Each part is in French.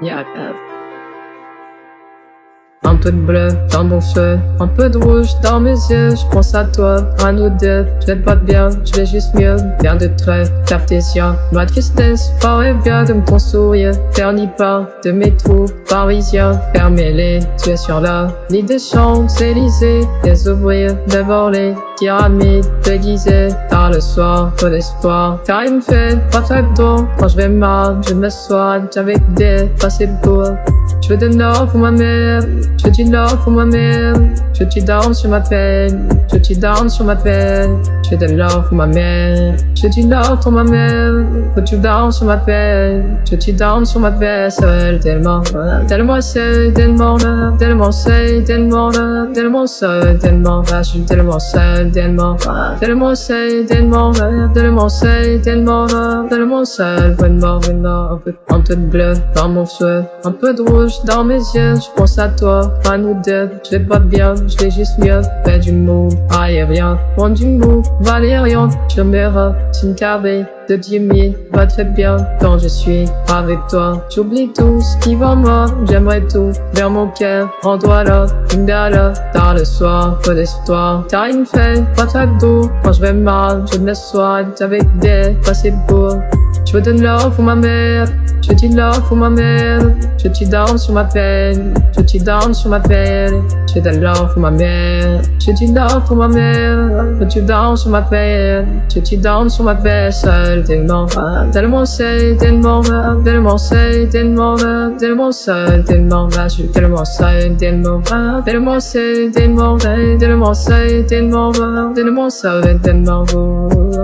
Yeah, peu de bleu dans mon feu, un peu de rouge dans mes yeux. Je pense à toi, à nous deux. Je vais pas bien, je vais juste mieux. Bien de traits, cartésien. Ma tristesse paraît bien comme ton sourire. Terni pas de mes trous parisiens. Fermez-les, tu es sur la lit des Champs-Élysées. Les ouvriers devant les pyramides déguisées. Tard le soir, peu d'espoir. Car il me fait pas très beau. Quand je vais mal, je me soigne avec des passés beaux. Je veux de l'or pour ma mère, je du l'or pour ma mère, je du down sur ma peine, je du down sur ma peine, je veux de l'or pour ma mère, je du l'or pour ma mère, je du down sur ma peine, je du down sur ma peine, seul tellement, tellement seul, tellement là, tellement seul, tellement là, tellement seul, tellement là, je suis tellement seul, tellement, tellement seul, tellement là, tellement seul, tellement là, tellement seul, vraiment, vraiment, un peu, un peu de bleu dans mon un peu de rouge dans mes yeux, je pense à toi, à nous deux, je vais pas bien, je vais juste mieux, fais du mou, aérien, prends du mou, valérian, je me une carré de Jimmy, va très bien quand je suis avec toi, j'oublie tout ce qui va moi, j'aimerais tout, vers mon cœur, en toi là, une là, tard le soir, d'espoir, t'as une fait, pas très doux, quand je vais mal, je me avec des passés beaux, je veux de l'or pour ma mère, je dis l'or pour ma mère, je te down sur ma peine, je te down sur ma peine, je de l'or pour ma mère, je dis l'or pour ma mère, je te down sur ma peine, je te down sur ma peine, seul tellement, tellement seul, tellement, tellement seul, tellement, tellement seul, tellement, je suis tellement seul, tellement, tellement seul, tellement, tellement seul, tellement, tellement seul, tellement,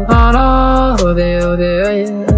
ah là, oh, oh, oh, yeah.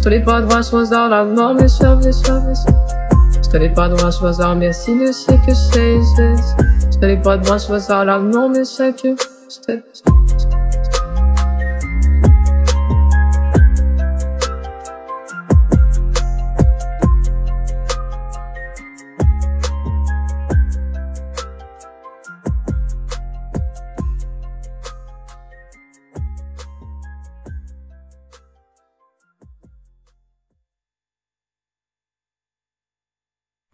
sei Sto les pas droits sois dans la mort, mais suave, suave, Sto les pas droits sois dans mais si ne sais que c'est, Sto les pas droits sois dans la mort, mais c'est que c'est